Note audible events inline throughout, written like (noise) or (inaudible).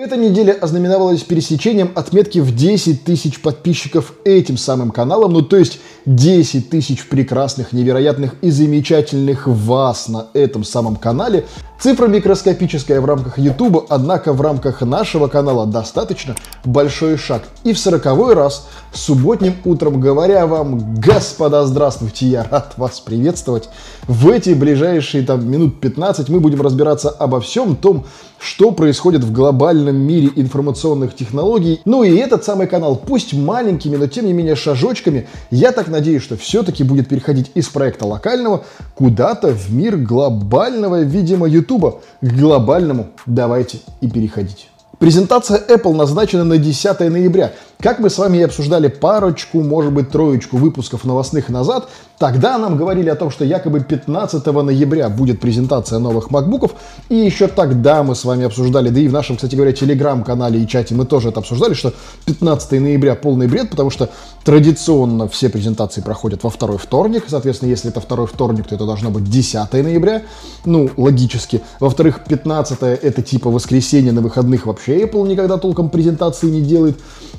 Эта неделя ознаменовалась пересечением отметки в 10 тысяч подписчиков этим самым каналом, ну то есть 10 тысяч прекрасных, невероятных и замечательных вас на этом самом канале. Цифра микроскопическая в рамках YouTube, однако в рамках нашего канала достаточно большой шаг. И в сороковой раз субботним утром говоря вам, господа, здравствуйте, я рад вас приветствовать. В эти ближайшие там минут 15 мы будем разбираться обо всем том, что происходит в глобальном мире информационных технологий. Ну и этот самый канал, пусть маленькими, но тем не менее шажочками, я так надеюсь, что все-таки будет переходить из проекта локального куда-то в мир глобального, видимо, Ютуба. К глобальному давайте и переходить. Презентация Apple назначена на 10 ноября. Как мы с вами и обсуждали парочку, может быть, троечку выпусков новостных назад, тогда нам говорили о том, что якобы 15 ноября будет презентация новых MacBook'ов, и еще тогда мы с вами обсуждали, да и в нашем, кстати говоря, телеграм-канале и чате мы тоже это обсуждали, что 15 ноября полный бред, потому что традиционно все презентации проходят во второй вторник, соответственно, если это второй вторник, то это должно быть 10 ноября, ну, логически. Во-вторых, 15 это типа воскресенье на выходных вообще Apple никогда толком презентации не делает,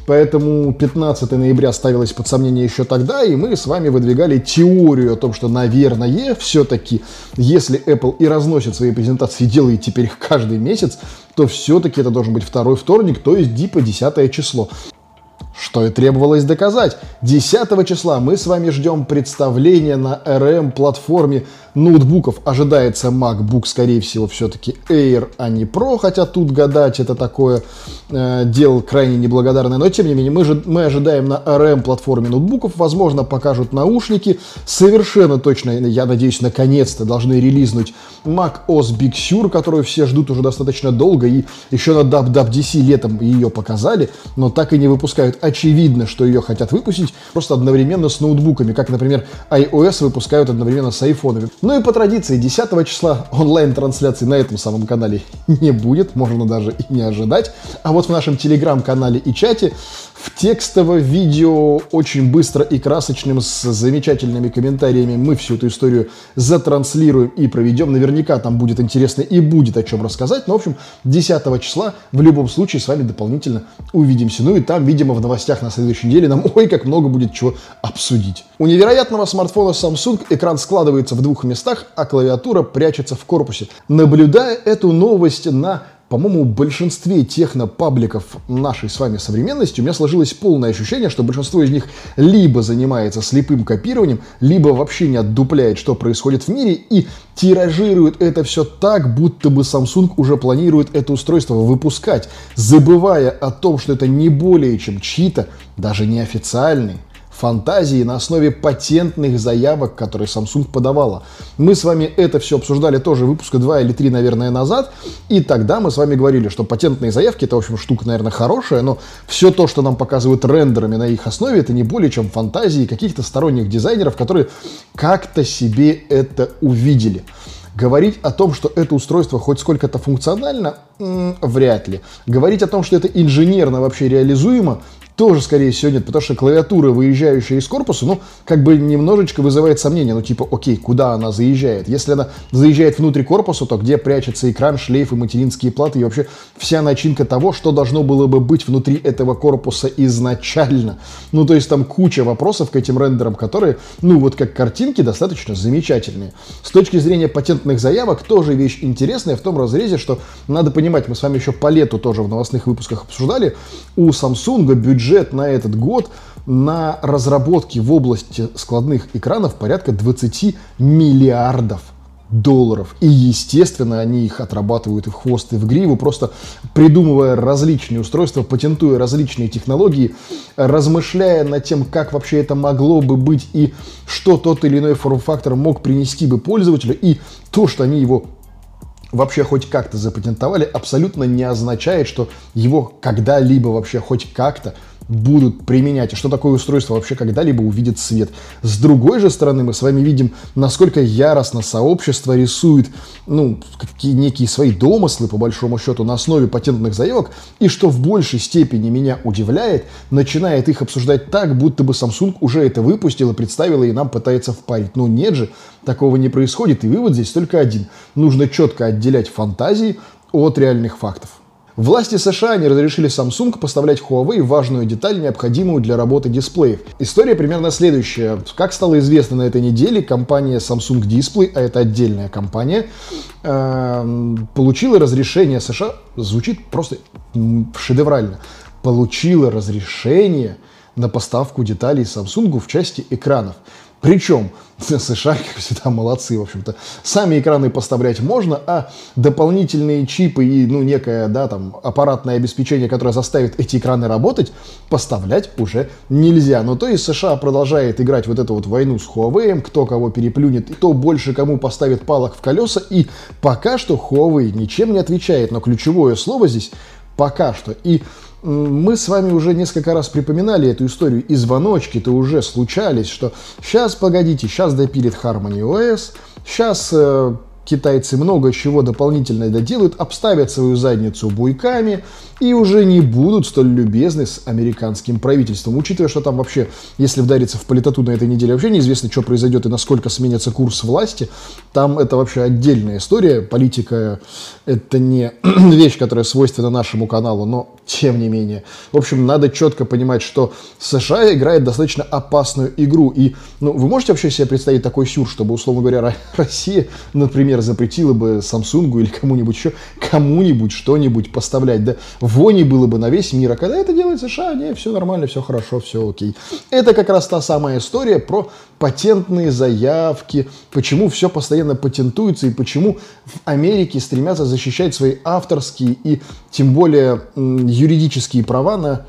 Поэтому 15 ноября ставилось под сомнение еще тогда, и мы с вами выдвигали теорию о том, что, наверное, все-таки, если Apple и разносит свои презентации, делает теперь их каждый месяц, то все-таки это должен быть второй вторник, то есть типа 10 число. Что и требовалось доказать. 10 числа мы с вами ждем представления на RM-платформе ноутбуков ожидается MacBook, скорее всего, все-таки Air, а не Pro, хотя тут гадать это такое э, дело крайне неблагодарное. Но тем не менее, мы, же, мы ожидаем на RM-платформе ноутбуков, возможно, покажут наушники. Совершенно точно, я надеюсь, наконец-то должны релизнуть Mac OS Big Sur, которую все ждут уже достаточно долго, и еще на WWDC летом ее показали, но так и не выпускают. Очевидно, что ее хотят выпустить просто одновременно с ноутбуками, как, например, iOS выпускают одновременно с айфонами. Ну и по традиции 10 числа онлайн-трансляции на этом самом канале не будет, можно даже и не ожидать. А вот в нашем телеграм-канале и чате в текстовом видео очень быстро и красочным с замечательными комментариями мы всю эту историю затранслируем и проведем. Наверняка там будет интересно и будет о чем рассказать. Но, в общем, 10 числа в любом случае с вами дополнительно увидимся. Ну и там, видимо, в новостях на следующей неделе нам (laughs) ой как много будет чего обсудить. У невероятного смартфона Samsung экран складывается в двух местах, а клавиатура прячется в корпусе. Наблюдая эту новость на по-моему, в большинстве технопабликов нашей с вами современности у меня сложилось полное ощущение, что большинство из них либо занимается слепым копированием, либо вообще не отдупляет, что происходит в мире, и тиражирует это все так, будто бы Samsung уже планирует это устройство выпускать, забывая о том, что это не более чем чьи-то, даже неофициальные, фантазии на основе патентных заявок, которые Samsung подавала. Мы с вами это все обсуждали тоже выпуска 2 или 3, наверное, назад, и тогда мы с вами говорили, что патентные заявки это, в общем, штука, наверное, хорошая, но все то, что нам показывают рендерами на их основе, это не более чем фантазии каких-то сторонних дизайнеров, которые как-то себе это увидели. Говорить о том, что это устройство хоть сколько-то функционально, м- вряд ли. Говорить о том, что это инженерно вообще реализуемо, тоже, скорее всего, нет, потому что клавиатура, выезжающая из корпуса, ну, как бы немножечко вызывает сомнение, ну, типа, окей, куда она заезжает? Если она заезжает внутрь корпуса, то где прячется экран, шлейф и материнские платы, и вообще вся начинка того, что должно было бы быть внутри этого корпуса изначально. Ну, то есть там куча вопросов к этим рендерам, которые, ну, вот как картинки, достаточно замечательные. С точки зрения патентных заявок, тоже вещь интересная в том разрезе, что надо понимать, мы с вами еще по лету тоже в новостных выпусках обсуждали, у Samsung бюджет бюджет на этот год на разработки в области складных экранов порядка 20 миллиардов долларов. И, естественно, они их отрабатывают и в хвост, и в гриву, просто придумывая различные устройства, патентуя различные технологии, размышляя над тем, как вообще это могло бы быть и что тот или иной форм-фактор мог принести бы пользователю, и то, что они его вообще хоть как-то запатентовали, абсолютно не означает, что его когда-либо вообще хоть как-то будут применять, и что такое устройство вообще когда-либо увидит свет. С другой же стороны, мы с вами видим, насколько яростно сообщество рисует, ну, какие некие свои домыслы, по большому счету, на основе патентных заявок, и что в большей степени меня удивляет, начинает их обсуждать так, будто бы Samsung уже это выпустил и представил, и нам пытается впарить. Но нет же, такого не происходит, и вывод здесь только один. Нужно четко отделять фантазии от реальных фактов. Власти США не разрешили Samsung поставлять Huawei важную деталь, необходимую для работы дисплеев. История примерно следующая. Как стало известно на этой неделе, компания Samsung Display, а это отдельная компания, э, получила разрешение США, звучит просто шедеврально, получила разрешение на поставку деталей Samsung в части экранов. Причем (laughs) США, как всегда, молодцы, в общем-то. Сами экраны поставлять можно, а дополнительные чипы и, ну, некое, да, там, аппаратное обеспечение, которое заставит эти экраны работать, поставлять уже нельзя. Ну, то есть США продолжает играть вот эту вот войну с Huawei, кто кого переплюнет, кто больше кому поставит палок в колеса, и пока что Huawei ничем не отвечает, но ключевое слово здесь пока что. И мы с вами уже несколько раз припоминали эту историю, и звоночки-то уже случались, что сейчас, погодите, сейчас допилит Harmony OS, сейчас э, китайцы много чего дополнительно доделают, обставят свою задницу буйками и уже не будут столь любезны с американским правительством. Учитывая, что там вообще, если вдариться в политоту на этой неделе, вообще неизвестно, что произойдет и насколько сменится курс власти, там это вообще отдельная история. Политика — это не (clears throat) вещь, которая свойственна нашему каналу, но тем не менее. В общем, надо четко понимать, что США играет достаточно опасную игру. И ну, вы можете вообще себе представить такой сюр, чтобы, условно говоря, (laughs) Россия, например, запретила бы Samsung или кому-нибудь еще, кому-нибудь что-нибудь поставлять. Да вони было бы на весь мир. А когда это делает США, не, все нормально, все хорошо, все окей. Это как раз та самая история про патентные заявки, почему все постоянно патентуется и почему в Америке стремятся защищать свои авторские и тем более юридические права на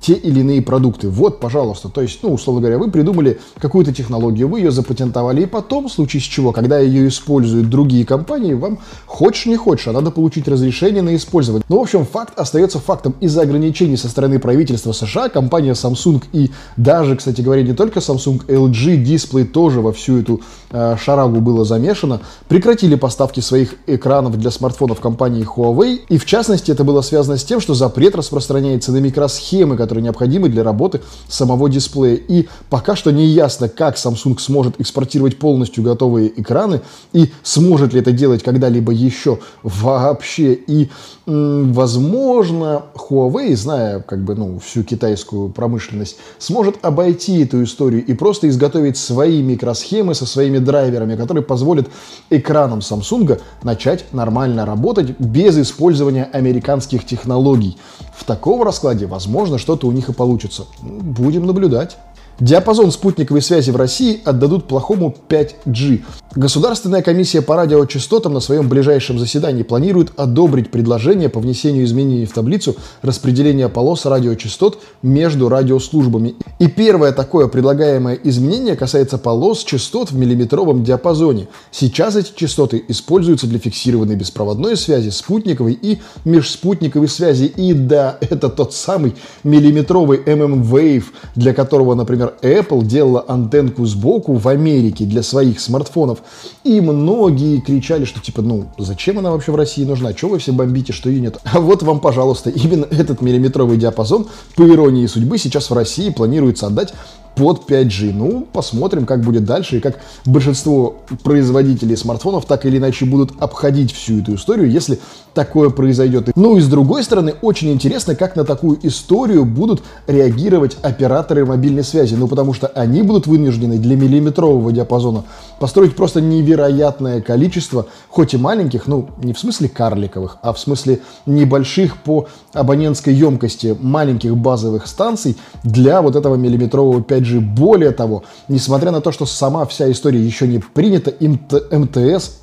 те или иные продукты. Вот, пожалуйста, то есть, ну, условно говоря, вы придумали какую-то технологию, вы ее запатентовали, и потом, в случае с чего, когда ее используют другие компании, вам хочешь не хочешь, а надо получить разрешение на использование. Ну, в общем, факт остается фактом. Из-за ограничений со стороны правительства США компания Samsung и даже, кстати говоря, не только Samsung, LG Display тоже во всю эту шарагу было замешано, прекратили поставки своих экранов для смартфонов компании Huawei, и в частности это было связано с тем, что запрет распространяется на микросхемы, которые которые необходимы для работы самого дисплея. И пока что не ясно, как Samsung сможет экспортировать полностью готовые экраны и сможет ли это делать когда-либо еще вообще. И, возможно, Huawei, зная как бы, ну, всю китайскую промышленность, сможет обойти эту историю и просто изготовить свои микросхемы со своими драйверами, которые позволят экранам Samsung начать нормально работать без использования американских технологий. В таком раскладе, возможно, что-то у них и получится. Будем наблюдать. Диапазон спутниковой связи в России отдадут плохому 5G. Государственная комиссия по радиочастотам на своем ближайшем заседании планирует одобрить предложение по внесению изменений в таблицу распределения полос радиочастот между радиослужбами. И первое такое предлагаемое изменение касается полос частот в миллиметровом диапазоне. Сейчас эти частоты используются для фиксированной беспроводной связи, спутниковой и межспутниковой связи. И да, это тот самый миллиметровый MM-Wave, для которого, например, Apple делала антенку сбоку в Америке для своих смартфонов. И многие кричали, что типа, ну, зачем она вообще в России нужна? Чего вы все бомбите, что ее нет? А вот вам, пожалуйста, именно этот миллиметровый диапазон, по иронии судьбы, сейчас в России планируется отдать под 5G. Ну, посмотрим, как будет дальше и как большинство производителей смартфонов так или иначе будут обходить всю эту историю, если такое произойдет. Ну и с другой стороны, очень интересно, как на такую историю будут реагировать операторы мобильной связи. Ну, потому что они будут вынуждены для миллиметрового диапазона построить просто невероятное количество, хоть и маленьких, ну, не в смысле карликовых, а в смысле небольших по абонентской емкости маленьких базовых станций для вот этого миллиметрового 5G. Более того, несмотря на то, что сама вся история еще не принята, МТС...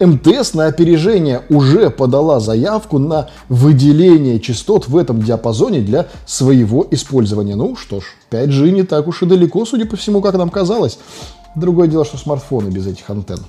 МТС на опережение уже подала заявку на выделение частот в этом диапазоне для своего использования. Ну что ж, 5G не так уж и далеко, судя по всему, как нам казалось. Другое дело, что смартфоны без этих антенн.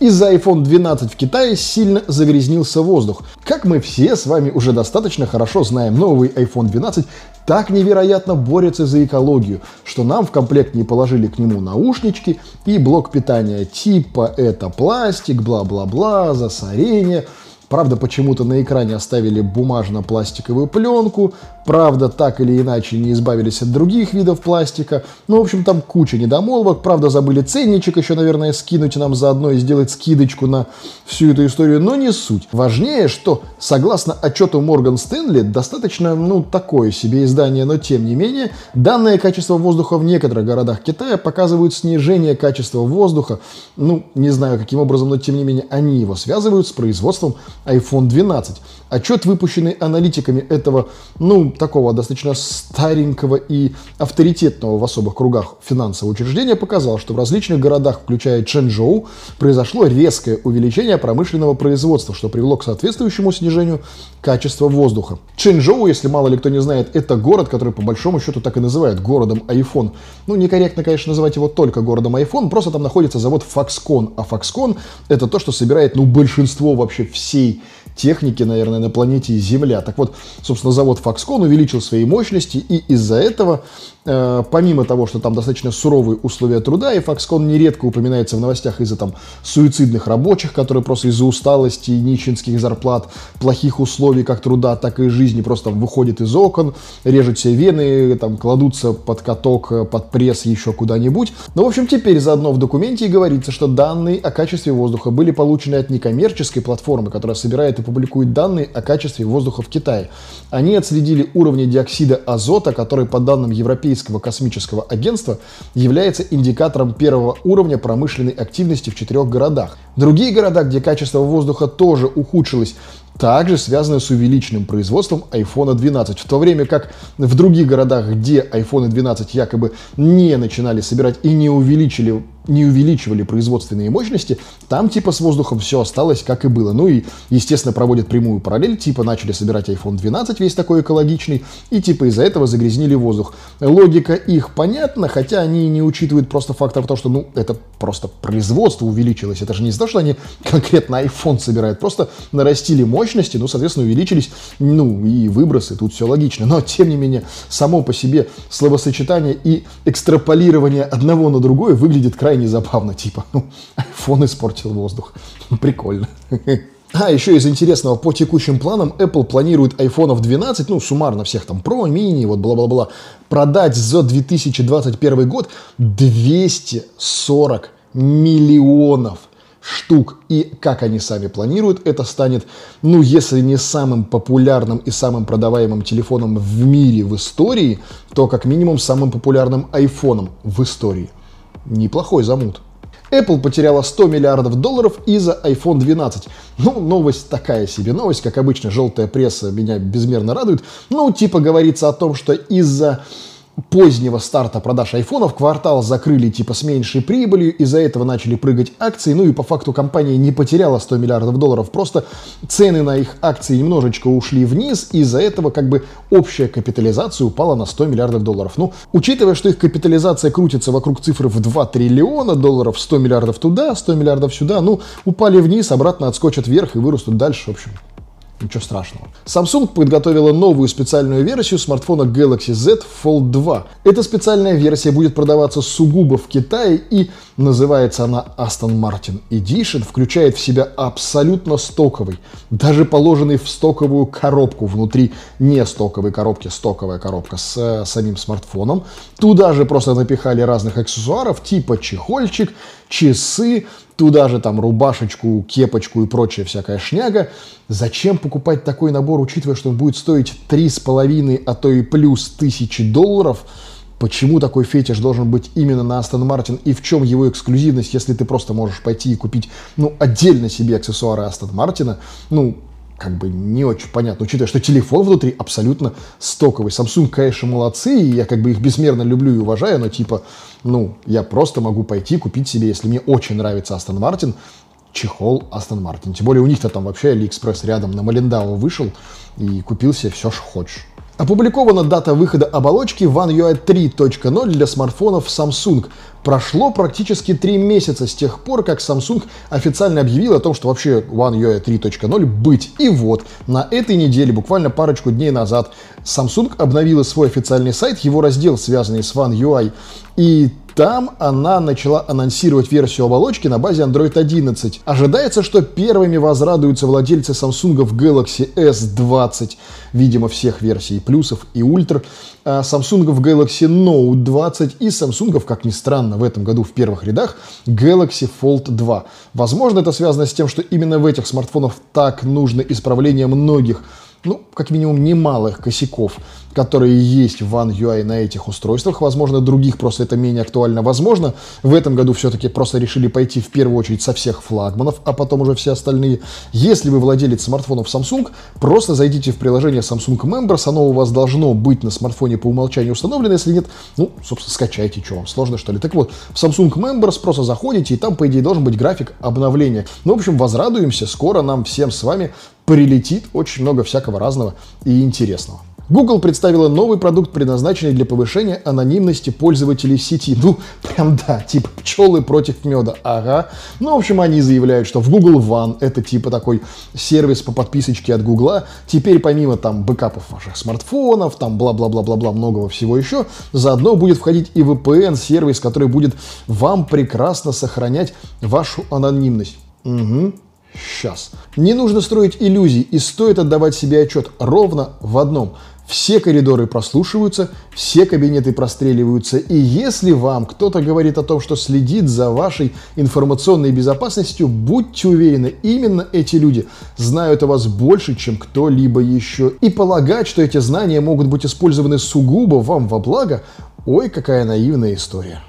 Из-за iPhone 12 в Китае сильно загрязнился воздух. Как мы все с вами уже достаточно хорошо знаем, новый iPhone 12 так невероятно борется за экологию, что нам в комплект не положили к нему наушнички и блок питания типа это пластик, бла-бла-бла, засорение – Правда, почему-то на экране оставили бумажно-пластиковую пленку. Правда, так или иначе не избавились от других видов пластика. Ну, в общем, там куча недомолвок. Правда, забыли ценничек еще, наверное, скинуть нам заодно и сделать скидочку на всю эту историю. Но не суть. Важнее, что, согласно отчету Морган Стэнли, достаточно, ну, такое себе издание, но тем не менее, данное качество воздуха в некоторых городах Китая показывают снижение качества воздуха. Ну, не знаю каким образом, но тем не менее, они его связывают с производством iPhone 12. Отчет, выпущенный аналитиками этого, ну, такого достаточно старенького и авторитетного в особых кругах финансового учреждения, показал, что в различных городах, включая Чэнчжоу, произошло резкое увеличение промышленного производства, что привело к соответствующему снижению качества воздуха. Чэнчжоу, если мало ли кто не знает, это город, который по большому счету так и называют городом iPhone. Ну, некорректно, конечно, называть его только городом iPhone, просто там находится завод Foxconn, а Foxconn это то, что собирает, ну, большинство вообще всей техники, наверное, на планете Земля. Так вот, собственно, завод Foxconn увеличил свои мощности, и из-за этого помимо того, что там достаточно суровые условия труда, и Foxconn нередко упоминается в новостях из-за там суицидных рабочих, которые просто из-за усталости, нищенских зарплат, плохих условий как труда, так и жизни просто там, выходят из окон, режут себе вены, там, кладутся под каток, э, под пресс, еще куда-нибудь. Но, в общем, теперь заодно в документе и говорится, что данные о качестве воздуха были получены от некоммерческой платформы, которая собирает и публикует данные о качестве воздуха в Китае. Они отследили уровни диоксида азота, который, по данным Европейского Европейского космического агентства является индикатором первого уровня промышленной активности в четырех городах. Другие города, где качество воздуха тоже ухудшилось, также связаны с увеличенным производством iPhone 12. В то время как в других городах, где iPhone 12 якобы не начинали собирать и не увеличили не увеличивали производственные мощности, там типа с воздухом все осталось как и было. Ну и, естественно, проводят прямую параллель, типа начали собирать iPhone 12 весь такой экологичный, и типа из-за этого загрязнили воздух. Логика их понятна, хотя они не учитывают просто фактор того, что, ну, это просто производство увеличилось. Это же не из-за того, что они конкретно iPhone собирают, просто нарастили мощности, ну, соответственно, увеличились, ну, и выбросы, тут все логично. Но, тем не менее, само по себе словосочетание и экстраполирование одного на другое выглядит крайне забавно, типа, ну, iPhone испортил воздух. Прикольно. А, еще из интересного, по текущим планам Apple планирует iPhone 12, ну, суммарно всех там Pro, Mini, вот бла-бла-бла, продать за 2021 год 240 миллионов штук. И как они сами планируют, это станет, ну, если не самым популярным и самым продаваемым телефоном в мире в истории, то как минимум самым популярным айфоном в истории. Неплохой замут. Apple потеряла 100 миллиардов долларов из-за iPhone 12. Ну, новость такая себе новость, как обычно, желтая пресса меня безмерно радует. Ну, типа говорится о том, что из-за позднего старта продаж айфонов квартал закрыли типа с меньшей прибылью, из-за этого начали прыгать акции, ну и по факту компания не потеряла 100 миллиардов долларов, просто цены на их акции немножечко ушли вниз, из-за этого как бы общая капитализация упала на 100 миллиардов долларов. Ну, учитывая, что их капитализация крутится вокруг цифры в 2 триллиона долларов, 100 миллиардов туда, 100 миллиардов сюда, ну, упали вниз, обратно отскочат вверх и вырастут дальше, в общем, Ничего страшного. Samsung подготовила новую специальную версию смартфона Galaxy Z Fold 2. Эта специальная версия будет продаваться сугубо в Китае и называется она Aston Martin Edition, включает в себя абсолютно стоковый, даже положенный в стоковую коробку внутри не стоковой коробки, стоковая коробка с э, самим смартфоном. Туда же просто напихали разных аксессуаров типа чехольчик, часы, туда же там рубашечку, кепочку и прочая всякая шняга. Зачем покупать такой набор, учитывая, что он будет стоить 3,5, а то и плюс тысячи долларов? Почему такой фетиш должен быть именно на Aston Martin и в чем его эксклюзивность, если ты просто можешь пойти и купить, ну, отдельно себе аксессуары Aston Martin, ну, как бы не очень понятно, учитывая, что телефон внутри абсолютно стоковый. Samsung, конечно, молодцы, и я как бы их безмерно люблю и уважаю, но типа, ну, я просто могу пойти купить себе, если мне очень нравится Aston Martin, чехол Aston Martin. Тем более у них-то там вообще AliExpress рядом на Малиндао вышел и купил себе все, что хочешь. Опубликована дата выхода оболочки One UI 3.0 для смартфонов Samsung. Прошло практически три месяца с тех пор, как Samsung официально объявил о том, что вообще One UI 3.0 быть. И вот, на этой неделе, буквально парочку дней назад, Samsung обновила свой официальный сайт, его раздел, связанный с One UI. И Там она начала анонсировать версию оболочки на базе Android 11. Ожидается, что первыми возрадуются владельцы Samsung Galaxy S20, видимо, всех версий плюсов и ультр, а Samsung Galaxy Note 20 и Samsung, как ни странно, в этом году в первых рядах Galaxy Fold 2. Возможно, это связано с тем, что именно в этих смартфонах так нужно исправление многих ну, как минимум, немалых косяков, которые есть в One UI на этих устройствах. Возможно, других просто это менее актуально. Возможно, в этом году все-таки просто решили пойти в первую очередь со всех флагманов, а потом уже все остальные. Если вы владелец смартфонов Samsung, просто зайдите в приложение Samsung Members, оно у вас должно быть на смартфоне по умолчанию установлено, если нет, ну, собственно, скачайте, что вам, сложно что ли. Так вот, в Samsung Members просто заходите, и там, по идее, должен быть график обновления. Ну, в общем, возрадуемся, скоро нам всем с вами прилетит очень много всякого разного и интересного. Google представила новый продукт, предназначенный для повышения анонимности пользователей сети. Ну, прям да, типа пчелы против меда. Ага. Ну, в общем, они заявляют, что в Google One, это типа такой сервис по подписочке от Google, теперь помимо там бэкапов ваших смартфонов, там бла-бла-бла-бла-бла, многого всего еще, заодно будет входить и VPN-сервис, который будет вам прекрасно сохранять вашу анонимность. Угу. Сейчас. Не нужно строить иллюзий и стоит отдавать себе отчет ровно в одном. Все коридоры прослушиваются, все кабинеты простреливаются. И если вам кто-то говорит о том, что следит за вашей информационной безопасностью, будьте уверены, именно эти люди знают о вас больше, чем кто-либо еще. И полагать, что эти знания могут быть использованы сугубо вам во благо, ой, какая наивная история.